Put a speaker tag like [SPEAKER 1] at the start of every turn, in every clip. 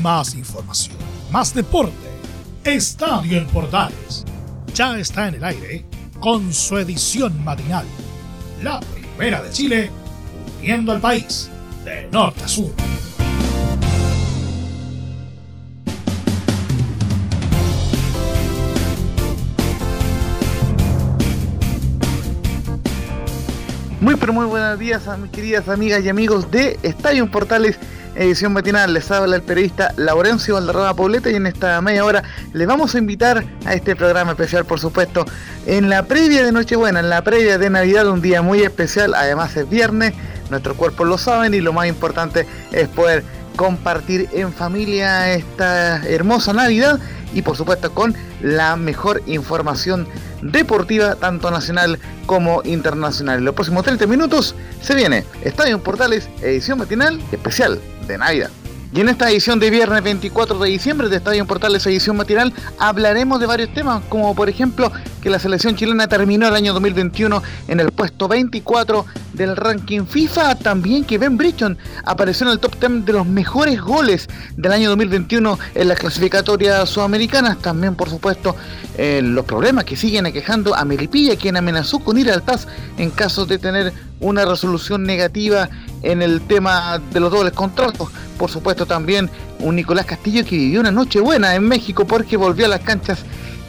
[SPEAKER 1] Más información, más deporte. Estadio en Portales. Ya está en el aire con su edición matinal. La primera de Chile, uniendo al país de norte a sur.
[SPEAKER 2] Muy pero muy buenos días a mis queridas amigas y amigos de Estadio Portales edición matinal. Les habla el periodista Laurencio Valderrama Pobleta y en esta media hora les vamos a invitar a este programa especial, por supuesto, en la previa de Nochebuena, en la previa de Navidad, un día muy especial. Además es viernes, nuestros cuerpos lo saben y lo más importante es poder compartir en familia esta hermosa Navidad y por supuesto con la mejor información deportiva, tanto nacional como internacional. En los próximos 30 minutos se viene Estadio Portales, edición matinal especial de. Y en esta edición de viernes 24 de diciembre de Estadio Portales edición matinal hablaremos de varios temas, como por ejemplo que la selección chilena terminó el año 2021 en el puesto 24 del ranking FIFA, también que Ben Bridgeton apareció en el top 10 de los mejores goles del año 2021 en las clasificatorias sudamericanas, también por supuesto eh, los problemas que siguen aquejando a Melipilla, quien amenazó con ir al TAS en caso de tener una resolución negativa en el tema de los dobles contratos. Por supuesto también un Nicolás Castillo que vivió una noche buena en México porque volvió a las canchas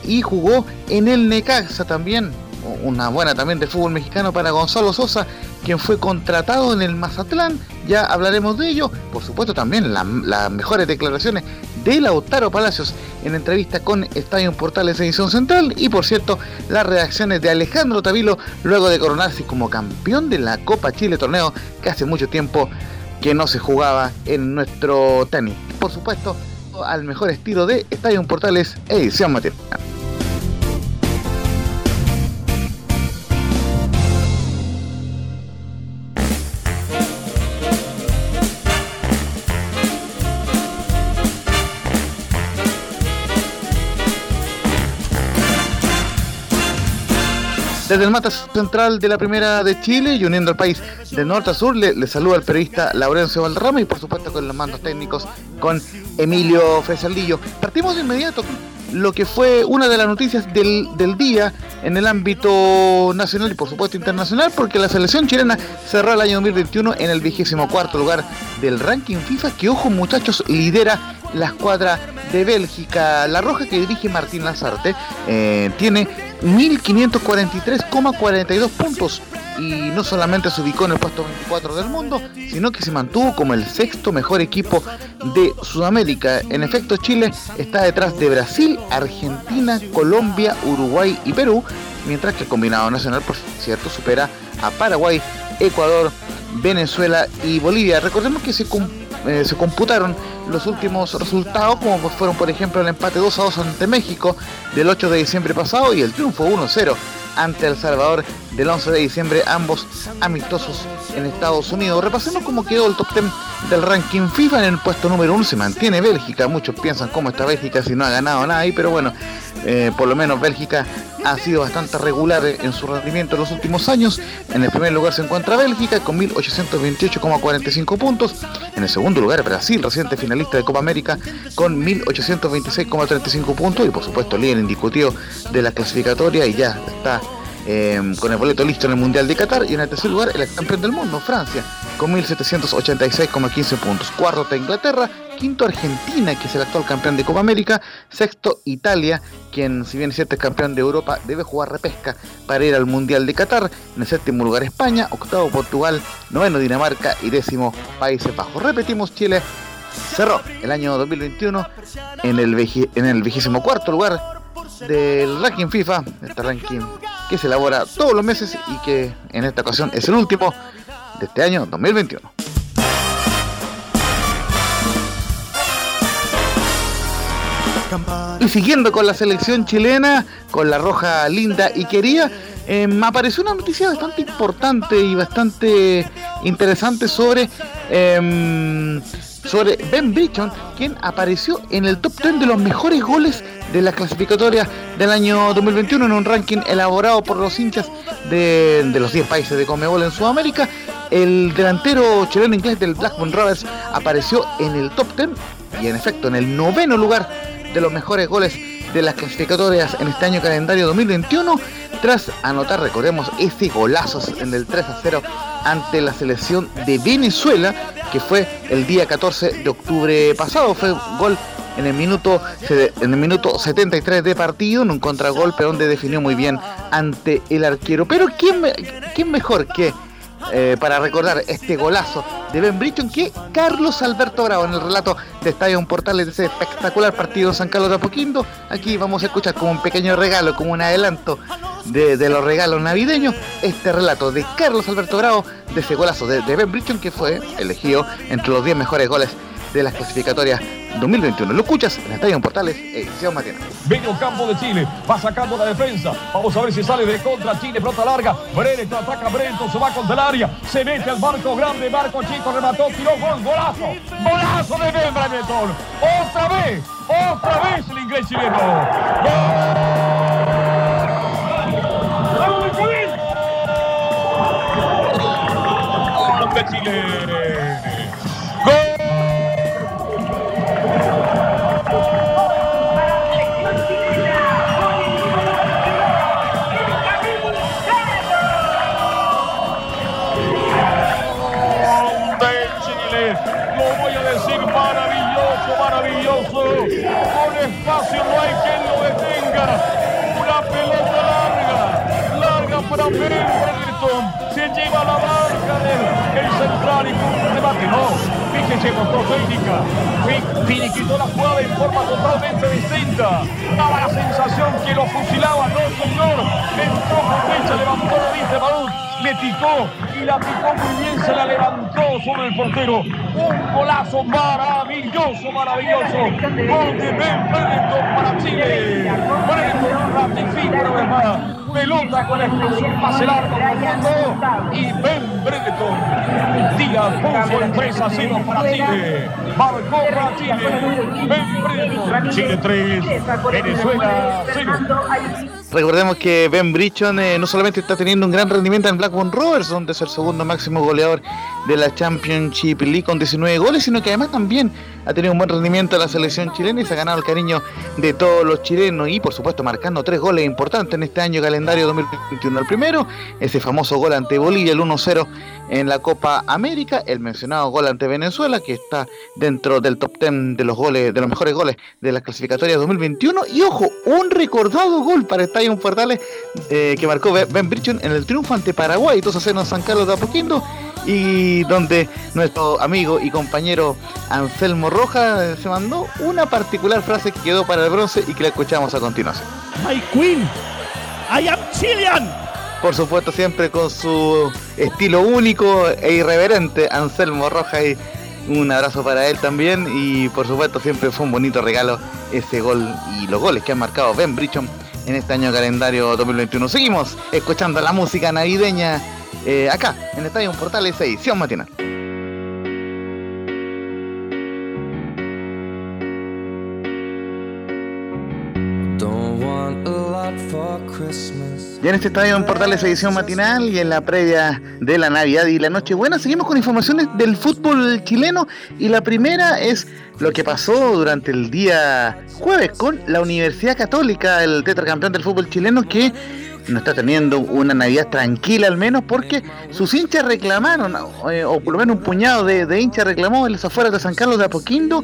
[SPEAKER 2] y jugó en el Necaxa también. Una buena también de fútbol mexicano para Gonzalo Sosa, quien fue contratado en el Mazatlán. Ya hablaremos de ello. Por supuesto también las mejores declaraciones de Lautaro Palacios en entrevista con Estadio Portales Edición Central. Y por cierto, las reacciones de Alejandro Tavilo luego de coronarse como campeón de la Copa Chile Torneo que hace mucho tiempo que no se jugaba en nuestro tenis. Por supuesto, al mejor estilo de Estadio Portales Edición Matinal. Desde el mata central de la Primera de Chile y uniendo al país de norte a sur, le, saluda el periodista Laurencio Valderrama y por supuesto con los mandos técnicos con Emilio Fesaldillo. Partimos de inmediato lo que fue una de las noticias del, día en el ámbito nacional y por supuesto internacional, porque la selección chilena cerró el año 2021 en el vigésimo cuarto lugar del ranking FIFA, que ojo muchachos, lidera la escuadra de Bélgica. La roja que dirige Martín Lazarte eh, tiene 1.543,42 puntos y no solamente se ubicó en el puesto 24 del mundo, sino que se mantuvo como el sexto mejor equipo de Sudamérica. En efecto, Chile está detrás de Brasil, Argentina, Colombia, Uruguay y Perú, mientras que el combinado nacional, por cierto, supera a Paraguay, Ecuador, Venezuela y Bolivia. Recordemos que se, eh, se computaron los últimos resultados, como fueron por ejemplo el empate 2 a 2 ante México del 8 de diciembre pasado y el triunfo 1-0 ante El Salvador del 11 de diciembre, ambos amistosos en Estados Unidos. Repasemos cómo quedó el top 10 del ranking FIFA. En el puesto número 1 se mantiene Bélgica. Muchos piensan cómo está Bélgica si no ha ganado nada ahí, pero bueno, eh, por lo menos Bélgica ha sido bastante regular en su rendimiento en los últimos años. En el primer lugar se encuentra Bélgica con 1828,45 puntos. En el segundo lugar Brasil, reciente finalista de Copa América, con 1826,35 puntos. Y por supuesto líder indiscutido de la clasificatoria y ya está Em, con el boleto listo en el Mundial de Qatar. Y en el tercer lugar, el campeón del mundo, Francia, con 1.786,15 puntos. Cuarto está Inglaterra, quinto Argentina, que es el actual campeón de Copa América. Sexto Italia, quien si bien es cierto es campeón de Europa, debe jugar repesca para ir al Mundial de Qatar. En el séptimo lugar España, octavo Portugal, noveno Dinamarca y décimo Países Bajos. Repetimos, Chile cerró el año 2021 en el, en el vigésimo cuarto lugar del ranking FIFA, este ranking que se elabora todos los meses y que en esta ocasión es el último de este año 2021. Y siguiendo con la selección chilena, con la roja linda y querida, eh, me apareció una noticia bastante importante y bastante interesante sobre em, sobre Ben Bridgeton, quien apareció en el top 10 de los mejores goles de la clasificatoria del año 2021 en un ranking elaborado por los hinchas de, los 10 países de Comebol en Sudamérica. El delantero chileno inglés del Blackburn Rovers apareció en el top 10 y en efecto en el noveno lugar de los mejores goles de las clasificatorias en este año calendario 2021 tras anotar, recordemos, ese golazo en el 3 a 0 ante la selección de Venezuela que fue el día 14 de octubre pasado. Fue gol en el minuto en el minuto 73 de partido en un contragolpe donde definió muy bien ante el arquero. Pero quién, quién mejor que eh, para recordar este golazo de Ben Britton que Carlos Alberto Bravo en el relato de Estadio Portales de ese espectacular partido San Carlos de Apoquindo. Aquí vamos a escuchar como un pequeño regalo, como un adelanto de, los regalos navideños, este relato de Carlos Alberto Bravo de ese golazo de, de Ben Britton que fue elegido entre los 10 mejores goles de las clasificatorias 2021. Lo escuchas en Estadio Portales, edición mañana.
[SPEAKER 3] Medio campo de Chile, va sacando la defensa. Vamos a ver si sale de contra Chile, pelota larga. Brereton ataca Brereton, se va contra el área. Se mete al barco grande, barco chico, remató, tiró gol, golazo. Golazo de Ben. Otra vez, otra vez el inglés chileno. ¡Gol! Maravilloso. Gol de Ben para Chile. Brereton ratifica una vez más pelota con explosión, pase largo y Ben Bredeton tira puso el 3 a 0 para Chile. Marcó para Chile. Ben Bredeton. Chile 3, Venezuela 0.
[SPEAKER 2] Recordemos que Ben Brichon eh, no solamente está teniendo un gran rendimiento en Blackburn Rovers, donde es el segundo máximo goleador de la Championship League con 19 goles, sino que además también ha tenido un buen rendimiento en la selección chilena y se ha ganado el cariño de todos los chilenos y por supuesto marcando tres goles importantes en este año calendario 2021. El primero, ese famoso gol ante Bolivia, el 1-0 en la Copa América, el mencionado gol ante Venezuela, que está dentro del top 10 de los goles, de los mejores goles de la clasificatoria 2021. Y ojo, un recordado gol para Estadio Portales eh, que marcó Ben Brichon en el triunfo ante Paraguay, 2 a 0 en San Carlos de Apoquindo y donde nuestro amigo y compañero Anselmo Roja se mandó una particular frase que quedó para el bronce y que la escuchamos a continuación.
[SPEAKER 4] My Queen, I am Chilean.
[SPEAKER 2] Por supuesto, siempre con su estilo único e irreverente, Anselmo Roja y un abrazo para él también y por supuesto siempre fue un bonito regalo ese gol y los goles que han marcado Ben Brichon en este año calendario 2021. Seguimos escuchando la música navideña eh, acá, en Estadio Portales, edición matinal. Ya en este estadio en Portales edición matinal y en la previa de la Navidad y la Nochebuena seguimos con informaciones del fútbol chileno y la primera es lo que pasó durante el día jueves con la Universidad Católica, el tetracampeón del fútbol chileno que no está teniendo una Navidad tranquila al menos porque sus hinchas reclamaron, eh, o por lo menos un puñado de, hinchas reclamó en las afueras de San Carlos de Apoquindo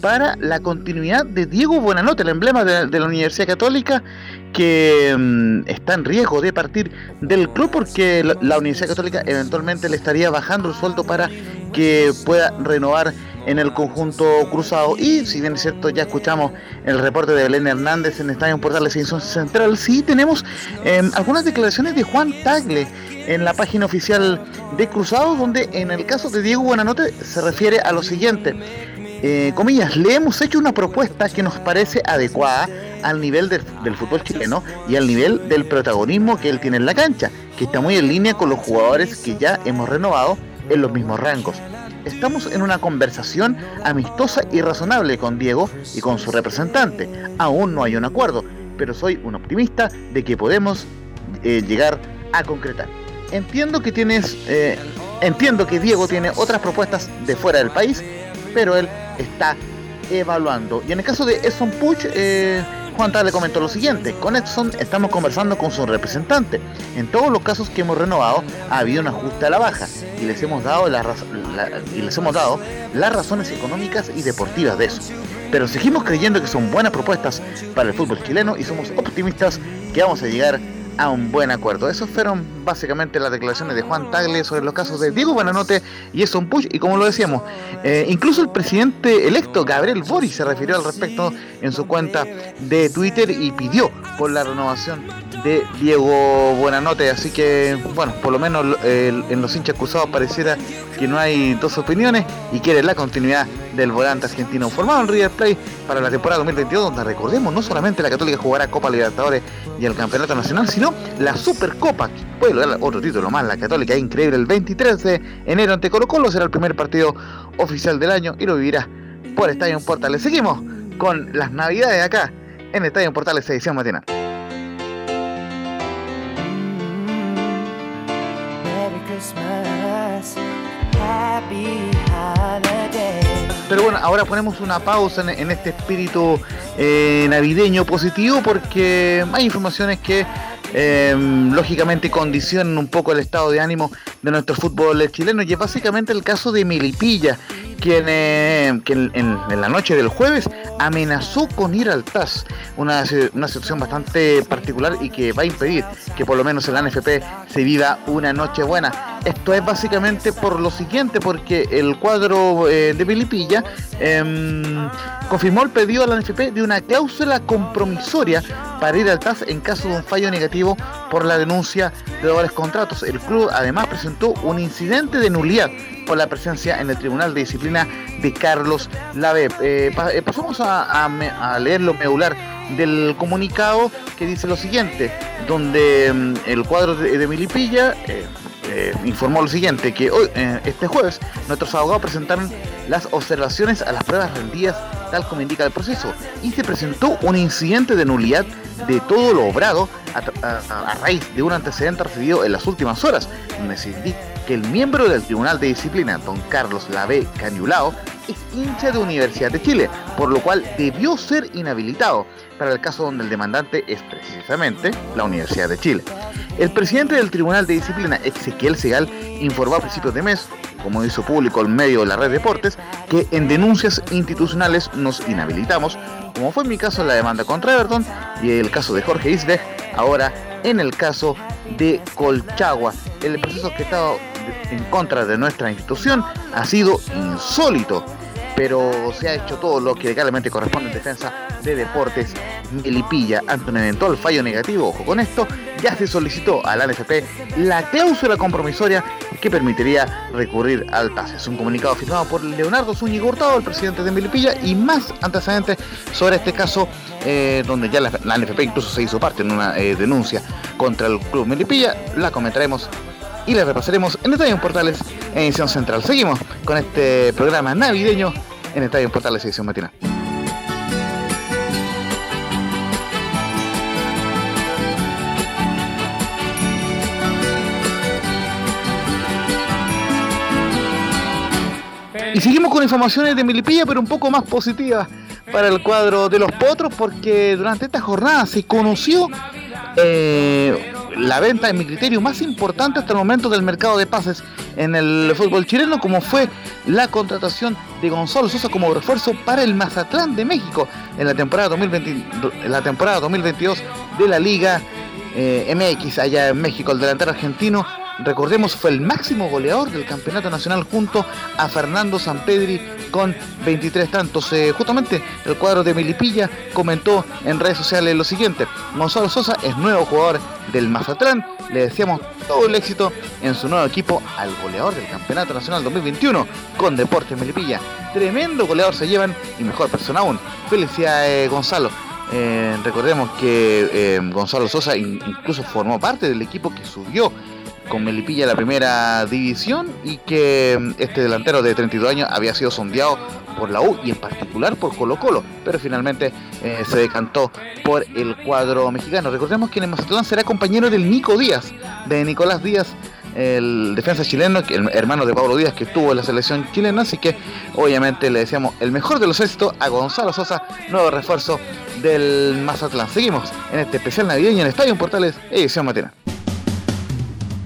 [SPEAKER 2] para la continuidad de Diego Buenanote, el emblema de, la Universidad Católica, que mm, está en riesgo de partir del club porque la Universidad Católica eventualmente le estaría bajando el sueldo para que pueda renovar en el conjunto cruzado. Y si bien es cierto, ya escuchamos el reporte de Belén Hernández en Estadio Portales Edición Central, sí tenemos em, algunas declaraciones de Juan Tagle en la página oficial de Cruzado, donde en el caso de Diego Buenanote se refiere a lo siguiente. Eh, comillas, le hemos hecho una propuesta que nos parece adecuada al nivel del fútbol chileno y al nivel del protagonismo que él tiene en la cancha, que está muy en línea con los jugadores que ya hemos renovado en los mismos rangos. Estamos en una conversación amistosa y razonable con Diego y con su representante. Aún no hay un acuerdo, pero soy un optimista de que podemos eh, llegar a concretar. Entiendo que tienes eh, Entiendo que Diego tiene otras propuestas de fuera del país, pero él está evaluando. Y en el caso de Edson Puch, eh, Juan le comentó lo siguiente, con Edson estamos conversando con su representante. En todos los casos que hemos renovado ha habido un ajuste a la baja y les hemos dado, y les hemos dado las razones económicas y deportivas de eso. Pero seguimos creyendo que son buenas propuestas para el fútbol chileno y somos optimistas que vamos a llegar un buen acuerdo. Esas fueron básicamente las declaraciones de Juan Tagle sobre los casos de Diego Buenanote y Eson Push. Y como lo decíamos, eh, incluso el presidente electo Gabriel Boric se refirió al respecto en su cuenta de Twitter y pidió por la renovación de Diego Buenanote. Así que, bueno, por lo menos en los hinchas cruzados pareciera que no hay dos opiniones y quiere la continuidad del volante argentino formado en River Plate para la temporada 2022, donde recordemos no solamente la Católica jugará Copa Libertadores y el Campeonato Nacional, sino la Supercopa, que puede lograr otro título más, la Católica es increíble, el 23 de enero ante Colo Colo será el primer partido oficial del año y lo vivirá por Estadio Portales. Seguimos con las navidades acá en Estadio Portales edición matinal. Pero bueno, ahora ponemos una pausa en, este espíritu eh, navideño positivo porque hay informaciones que em, lógicamente condicionan un poco el estado de ánimo de nuestro fútbol chileno y es básicamente el caso de Milipilla quien, eh, en, la noche del jueves amenazó con ir al TAS, una, una situación bastante particular y que va a impedir que por lo menos en la NFP se viva una noche buena. Esto es básicamente por lo siguiente, porque el cuadro eh, de Pilipilla em, confirmó el pedido a la NFP de una cláusula compromisoria para ir al TAS en caso de un fallo negativo por la denuncia de dobles contratos. El club además presentó un incidente de nulidad por la presencia en el Tribunal de Disciplina de Carlos Lave. Eh, eh, pasamos a, leer lo medular del comunicado que dice lo siguiente, donde mm, el cuadro de, Milipilla eh, informó lo siguiente, que hoy, este jueves, nuestros abogados presentaron las observaciones a las pruebas rendidas tal como indica el proceso, y se presentó un incidente de nulidad de todo lo obrado a, raíz de un antecedente recibido en las últimas horas, donde que el miembro del Tribunal de Disciplina, don Carlos Lave Cañulao, es hincha de Universidad de Chile, por lo cual debió ser inhabilitado para el caso donde el demandante es precisamente la Universidad de Chile. El presidente del Tribunal de Disciplina, Ezequiel Segal, informó a principios de mes como hizo público el medio de la red Deportes, que en denuncias institucionales nos inhabilitamos, como fue en mi caso la demanda contra Everton y el caso de Jorge Isbech, ahora en el caso de Colchagua. El proceso que ha estado en contra de nuestra institución ha sido insólito pero se ha hecho todo lo que legalmente corresponde en defensa de Deportes Melipilla ante un eventual fallo negativo. Ojo con esto, ya se solicitó a la NFP la cláusula compromisoria que permitiría recurrir al TAS. Es un comunicado firmado por Leonardo Zúñiga Hurtado, el presidente de Melipilla, y más antecedentes sobre este caso, eh, donde ya la, NFP incluso se hizo parte en una eh, denuncia contra el club Melipilla. La comentaremos y la repasaremos en Estadio Portales en edición central. Seguimos con este programa navideño en Estadio Portales edición matinal. Y seguimos con informaciones de Milipilla, pero un poco más positivas para el cuadro de los potros, porque durante esta jornada se conoció eh, la venta, en mi criterio, más importante hasta el momento del mercado de pases en el fútbol chileno, como fue la contratación de Gonzalo Sosa como refuerzo para el Mazatlán de México en la temporada, 2020, la temporada 2022 de la Liga eh, MX allá en México. El delantero argentino recordemos, fue el máximo goleador del campeonato nacional junto a Fernando Sampedri con 23 tantos. Eh, justamente el cuadro de Melipilla comentó en redes sociales lo siguiente, Gonzalo Sosa es nuevo jugador del Mazatlán, le deseamos todo el éxito en su nuevo equipo al goleador del campeonato nacional 2021 con Deportes Melipilla. Tremendo goleador se llevan y mejor persona aún. Felicidades Gonzalo. Eh, recordemos que eh, Gonzalo Sosa incluso formó parte del equipo que subió con Melipilla la primera división y que mm, este delantero de 32 años había sido sondeado por la U y en particular por Colo Colo, pero finalmente eh, se decantó por el cuadro mexicano. Recordemos que en el Mazatlán será compañero del Nico Díaz, de Nicolás Díaz, el defensa chileno, el hermano de Pablo Díaz que estuvo en la selección chilena, así que obviamente le deseamos el mejor de los éxitos a Gonzalo Sosa, nuevo refuerzo del Mazatlán. Seguimos en este especial navideño en Estadio Portales, edición matinal.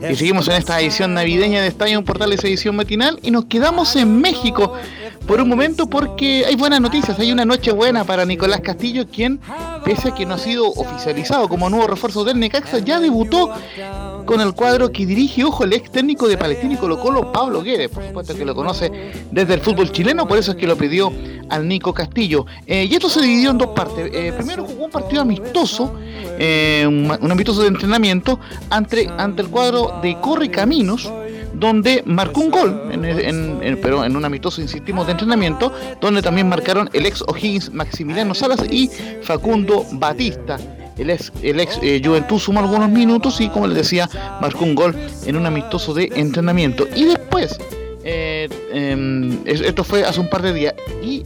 [SPEAKER 2] Y seguimos en esta edición navideña de Estadio Portales edición matinal y nos quedamos en México por un momento porque hay buenas noticias, hay una noche buena para Nicolás Castillo, quien, pese a que no ha sido oficializado como nuevo refuerzo del Necaxa, ya debutó con el cuadro que dirige, ojo, el ex técnico de Palestina y Colo Colo, Pablo Guedes, por supuesto que lo conoce desde el fútbol chileno, por eso es que lo pidió al Nico Castillo. Eh, y esto se dividió en dos partes. Eh, primero jugó un partido amistoso, eh, un, amistoso de entrenamiento ante, ante el cuadro de Corre Caminos, donde marcó un gol, pero en un amistoso, insistimos, de entrenamiento, donde también marcaron el ex O'Higgins Maximiliano Salas y Facundo Batista el ex, el ex eh, Juventud sumó algunos minutos y como les decía, marcó un gol en un amistoso de entrenamiento. Y después, eh, em, esto fue hace un par de días, y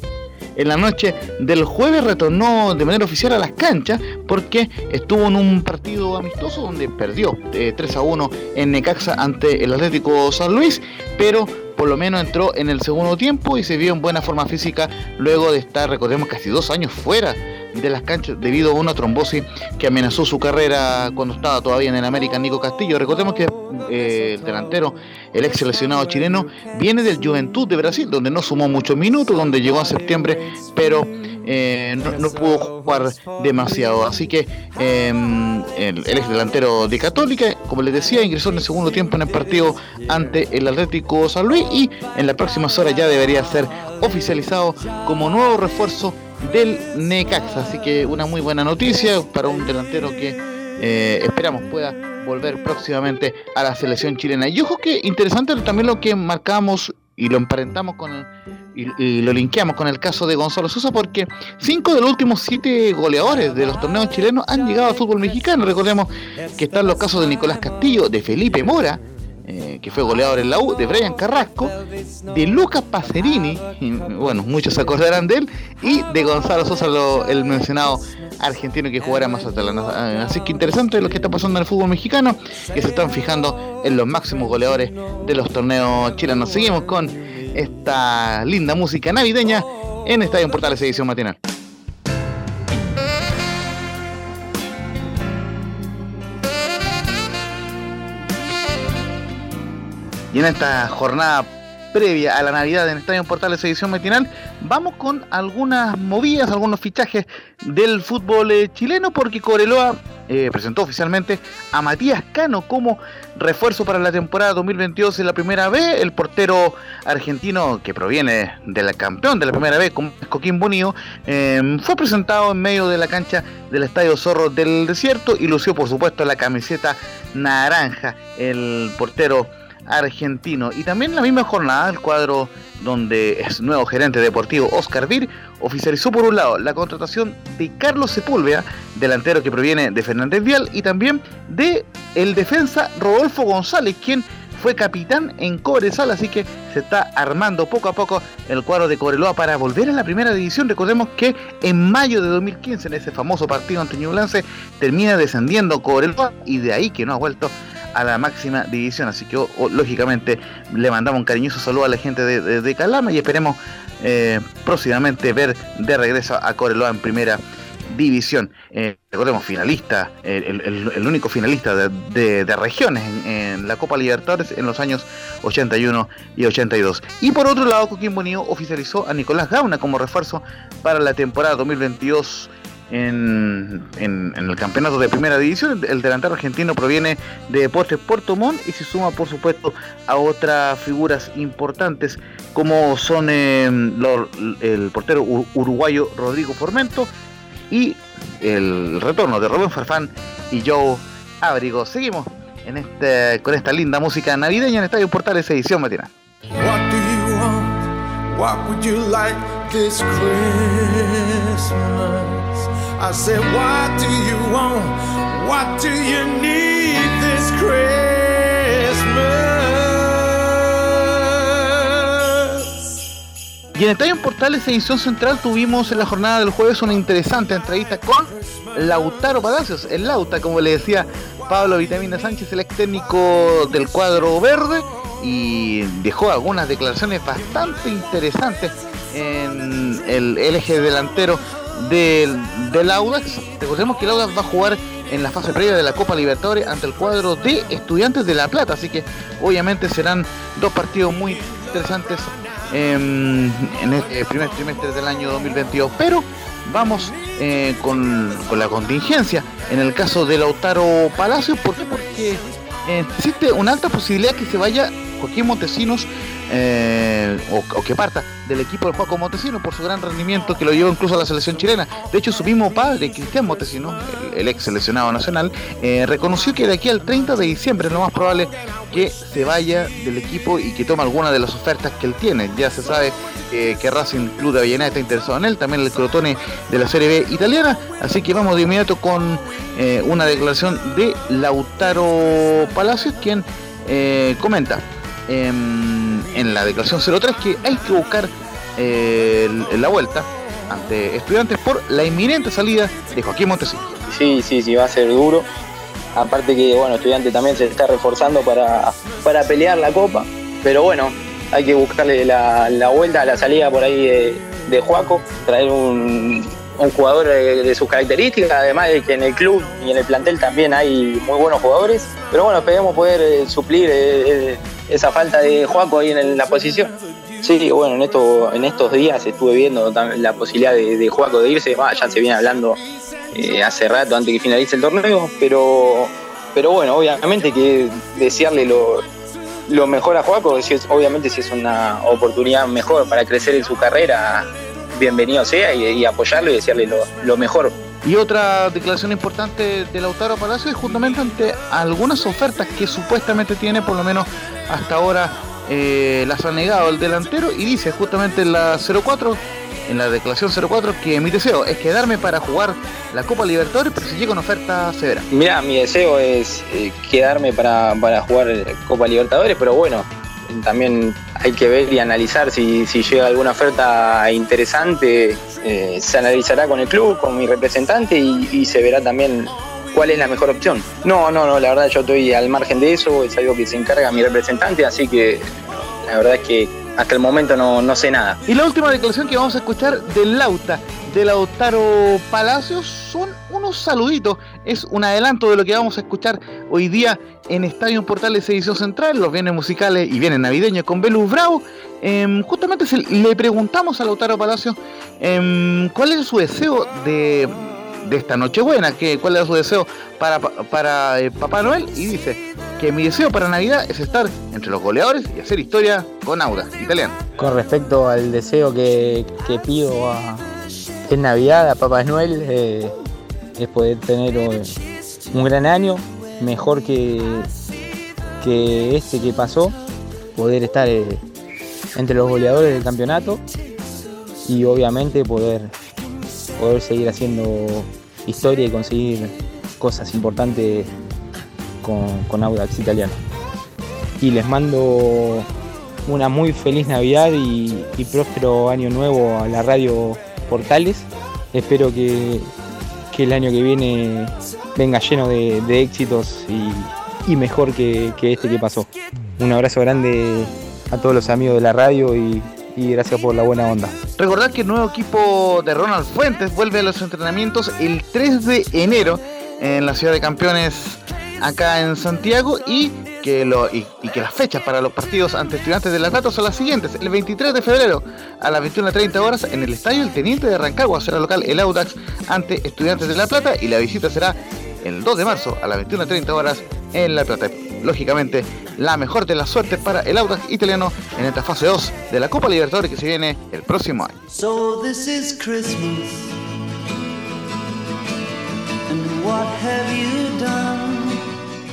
[SPEAKER 2] en la noche del jueves retornó de manera oficial a las canchas porque estuvo en un partido amistoso donde perdió 3 eh, a 1 en Necaxa ante el Atlético San Luis, pero por lo menos entró en el segundo tiempo y se vio en buena forma física luego de estar, recordemos, casi dos años fuera de las canchas debido a una trombosis que amenazó su carrera cuando estaba todavía en el América Nico Castillo. Recordemos que eh, el delantero, el ex seleccionado chileno, viene del Juventud de Brasil, donde no sumó muchos minutos, donde llegó en septiembre, pero eh, no, pudo jugar demasiado. Así que em, el, ex delantero de Católica, como les decía, ingresó en el segundo tiempo en el partido ante el Atlético San Luis y en las próximas horas ya debería ser oficializado como nuevo refuerzo del Necaxa. Así que una muy buena noticia para un delantero que eh, esperamos pueda volver próximamente a la selección chilena. Y ojo que interesante también lo que marcamos y lo emparentamos con y, lo linkeamos con el caso de Gonzalo Sosa porque cinco de los últimos siete goleadores de los torneos chilenos han llegado al fútbol mexicano. Recordemos que están los casos de Nicolás Castillo, de Felipe Mora, eh, que fue goleador en la U, de Brian Carrasco, de Lucas Pacerini, bueno, muchos se acordarán de él, y de Gonzalo Sosa, el mencionado argentino que jugará más adelante. Así que interesante lo que está pasando en el fútbol mexicano, que se están fijando en los máximos goleadores de los torneos chilenos. Seguimos con esta linda música navideña en Estadio Portales Edición Matinal. Y en esta jornada previa a la Navidad en Estadio Portales edición matinal, vamos con algunas movidas, algunos fichajes del fútbol eh, chileno, porque Coreloa eh, presentó oficialmente a Matías Cano como refuerzo para la temporada 2022 en la primera B. El portero argentino que proviene del campeón de la primera B, Coquín Bonillo, em, fue presentado en medio de la cancha del Estadio Zorro del Desierto y lució, por supuesto, la camiseta naranja. El portero argentino. Y también la misma jornada, el cuadro donde es nuevo gerente deportivo Oscar Vir oficializó por un lado la contratación de Carlos Sepúlveda, delantero que proviene de Fernández Vial, y también de el defensa Rodolfo González, quien fue capitán en Cobresal, así que se está armando poco a poco el cuadro de Cobreloa para volver a la primera división. Recordemos que en mayo de 2015, en ese famoso partido ante Ñublense, termina descendiendo Cobreloa y de ahí que no ha vuelto a la máxima división. Así que lógicamente le mandamos un cariñoso saludo a la gente de, Calama y esperemos eh, próximamente ver de regreso a Coreloa en primera división. Eh, recordemos, finalista, el, único finalista de, regiones en, la Copa Libertadores en los años 81 y 82. Y por otro lado, Coquimbo Unido oficializó a Nicolás Gauna como refuerzo para la temporada 2022 en, el campeonato de primera división. El delantero argentino proviene de Deportes Puerto Montt y se suma, por supuesto, a otras figuras importantes como son em, el portero uruguayo Rodrigo Formento y el retorno de Rubén Farfán y Joe Abrigo. Seguimos en este, con esta linda música navideña en Estadio Portales edición matinal.
[SPEAKER 5] What would you like this Christmas? I said, What do you want? What do you need this Christmas?
[SPEAKER 2] Y en Estadio Portales edición central tuvimos en la jornada del jueves una interesante entrevista con Lautaro Palacios, el Lauta, como le decía Pablo Vitamina Sánchez, el ex técnico del cuadro verde, y dejó algunas declaraciones bastante interesantes en el, eje delantero del, del Audax. Recordemos que el Audax va a jugar en la fase previa de la Copa Libertadores ante el cuadro de Estudiantes de La Plata, así que obviamente serán dos partidos muy interesantes en, en este primer trimestre del año 2022. Pero vamos eh, con, con, la contingencia. En el caso de Lautaro Palacios, ¿por qué? Porque eh, existe una alta posibilidad que se vaya Joaquín Montesinos eh, o, que parta del equipo del Juaco Montesinos por su gran rendimiento que lo llevó incluso a la selección chilena. De hecho, su mismo padre, Cristian Montesinos, el, ex seleccionado nacional, eh, reconoció que de aquí al 30 de diciembre es lo más probable que se vaya del equipo y que tome alguna de las ofertas que él tiene. Ya se sabe que Racing Club de Avellaneda está interesado en él, también el Crotone de la Serie B italiana. Así que vamos de inmediato con eh, una declaración de Lautaro Palacios, quien comenta en la declaración 03 que hay que buscar eh, la vuelta ante estudiantes por la inminente salida de Joaquín Montesinos.
[SPEAKER 6] Sí, sí, sí, va a ser duro. Aparte que, bueno, estudiante también se está reforzando para, para pelear la copa. Pero bueno, hay que buscarle la, la vuelta a la salida por ahí de, de Juaco, traer un, jugador de, de, sus características, además de que en el club y en el plantel también hay muy buenos jugadores. Pero bueno, esperemos poder eh, suplir eh, esa falta de Juaco ahí en la posición. Sí, bueno, en, esto, en estos días estuve viendo la posibilidad de, de Juaco de irse, bah, ya se viene hablando eh, hace rato antes que finalice el torneo, pero, pero bueno, obviamente que desearle lo, lo mejor a Juaco, si es, obviamente si es una oportunidad mejor para crecer en su carrera, bienvenido sea y, apoyarlo y desearle lo, lo mejor.
[SPEAKER 2] Y otra declaración importante de Lautaro Palacio es justamente ante algunas ofertas que supuestamente tiene, por lo menos hasta ahora eh, las ha negado el delantero y dice justamente en la 04, en la declaración 04, que mi deseo es quedarme para jugar la Copa Libertadores, pero si llega una oferta severa.
[SPEAKER 6] Mira, mi deseo es eh, quedarme para, para jugar Copa Libertadores, pero bueno, también hay que ver y analizar si, si llega alguna oferta interesante, eh, se analizará con el club, con mi representante y, y, se verá también cuál es la mejor opción. No, no, no, la verdad yo estoy al margen de eso, es algo que se encarga mi representante, así que la verdad es que hasta el momento no, no sé nada.
[SPEAKER 2] Y la última declaración que vamos a escuchar del Lauta, de Lautaro Palacios, son unos saluditos, es un adelanto de lo que vamos a escuchar hoy día en Estadio Portales Edición Central, los bienes musicales y bienes navideños con Belus Bravo. Eh, justamente le preguntamos a Lautaro Palacios eh, cuál es su deseo de, de esta Nochebuena, que, cuál era su deseo para, para eh, Papá Noel, y dice que mi deseo para Navidad es estar entre los goleadores y hacer historia con Auda, italiano.
[SPEAKER 7] Con respecto al deseo que, que pido a, en Navidad a Papá Noel, eh, es poder tener un gran año, mejor que, que este que pasó, poder estar eh, entre los goleadores del campeonato y obviamente poder, poder seguir haciendo historia y conseguir cosas importantes con, Audax Italiano. Y les mando una muy feliz Navidad y, próspero año nuevo a la radio Portales. Espero que, que el año que viene venga lleno de, éxitos y, mejor que, que, este que pasó. Un abrazo grande a todos los amigos de la radio y, gracias por la buena onda.
[SPEAKER 2] Recordar que el nuevo equipo de Ronald Fuentes vuelve a los entrenamientos el 3 de enero en la ciudad de campeones acá en Santiago y que, las fechas para los partidos ante estudiantes de La Plata son las siguientes. El 23 de febrero a las 21.30 horas en el estadio El Teniente de Rancagua será local el Audax ante estudiantes de La Plata y la visita será el 2 de marzo a las 21.30 horas en La Plata. Lógicamente, la mejor de las suertes para el Audax italiano en esta fase 2 de la Copa Libertadores que se viene el próximo año.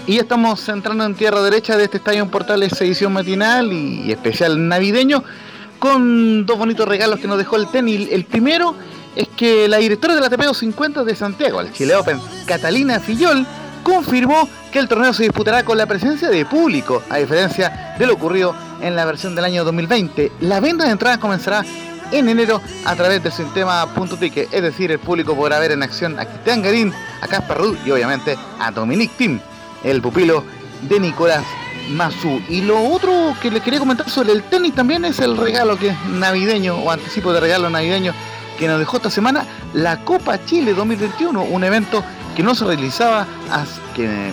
[SPEAKER 2] Y estamos entrando en tierra derecha de este Estadio Portales edición matinal y especial navideño con dos bonitos regalos que nos dejó el tenis. El primero es que la directora de la ATP 50 de Santiago, el Chile Open, Catalina Fillol, confirmó que el torneo se disputará con la presencia de público, a diferencia de lo ocurrido en la versión del año 2020. La venta de entradas comenzará en enero a través del sistema Punto Ticket, es decir, el público podrá ver en acción a Cristian Garín, a Caspar Rudd y obviamente a Dominic Tim, el pupilo de Nicolás Mazú. Y lo otro que les quería comentar sobre el tenis también es el regalo que es navideño o anticipo de regalo navideño que nos dejó esta semana la Copa Chile 2021, un evento que no se realizaba que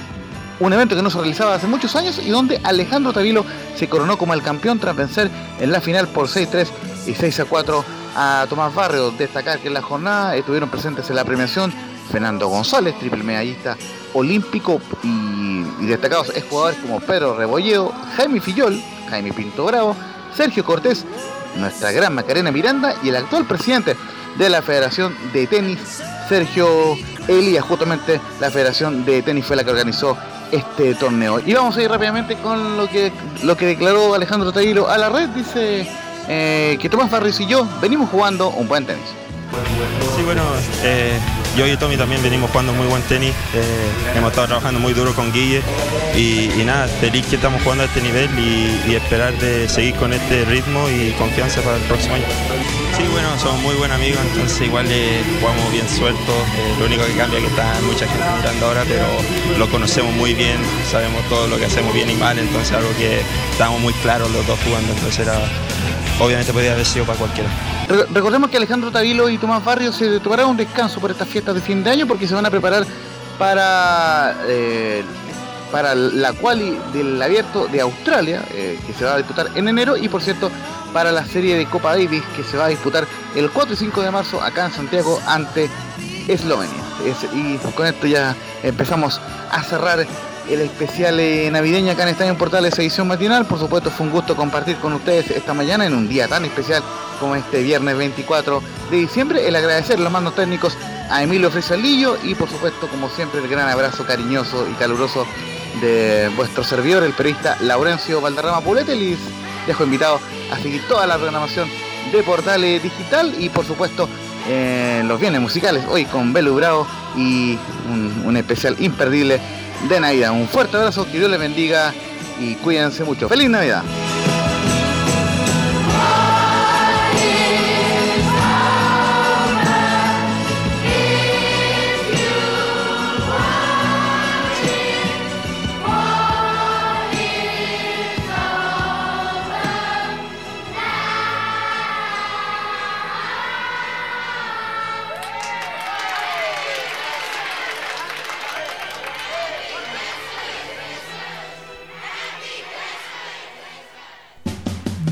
[SPEAKER 2] un evento que no se realizaba hace muchos años y donde Alejandro Tavilo se coronó como el campeón tras vencer en la final por 6-3 y 6-4 a Tomás Barrio. Destacar que en la jornada estuvieron presentes en la premiación Fernando González, triple medallista olímpico y, destacados jugadores como Pedro Rebolledo, Jaime Fillol, Jaime Pinto Bravo, Sergio Cortés, nuestra gran Macarena Miranda y el actual presidente de la Federación de Tenis, Sergio Elías. Justamente la Federación de Tenis fue la que organizó este torneo. Y vamos a ir rápidamente con lo que, lo que declaró Alejandro Taguilo a la red. Dice eh, que Tomás Barris y yo venimos jugando un buen tenis.
[SPEAKER 8] Sí, bueno, eh, yo y Tommy también venimos jugando muy buen tenis. Eh, hemos estado trabajando muy duro con Guille y, nada, feliz que estamos jugando a este nivel y, esperar de seguir con este ritmo y confianza para el próximo año. Sí, bueno, somos muy buenos amigos, entonces igual jugamos bien sueltos. lo único que cambia es que está mucha gente mirando ahora, pero lo conocemos muy bien, sabemos todo lo que hacemos bien y mal, entonces algo que estamos muy claros los dos jugando, entonces era obviamente podría haber sido para cualquiera.
[SPEAKER 2] Recordemos que Alejandro Tavilo y Tomás Barrios se tomarán un descanso por estas fiestas de fin de año porque se van a preparar para, eh, para la quali del abierto de Australia, eh, que se va a disputar en enero, y por cierto, para la serie de Copa Davis, que se va a disputar el 4 y 5 de marzo acá en Santiago ante Eslovenia. y con esto ya empezamos a cerrar el especial eh, navideño acá en Estadio Portales edición matinal. Por supuesto fue un gusto compartir con ustedes esta mañana en un día tan especial como este viernes 24 de diciembre. El agradecer los mandos técnicos a Emilio Fresalillo y por supuesto como siempre el gran abrazo cariñoso y caluroso de vuestro servidor, el periodista Laurencio Valderrama Pulete. Les dejo invitado a seguir toda la programación de Portales Digital y por supuesto eh, los bienes musicales hoy con Belu Bravo y un especial imperdible de Navidad. Un fuerte abrazo, que Dios les bendiga y cuídense mucho. ¡Feliz Navidad!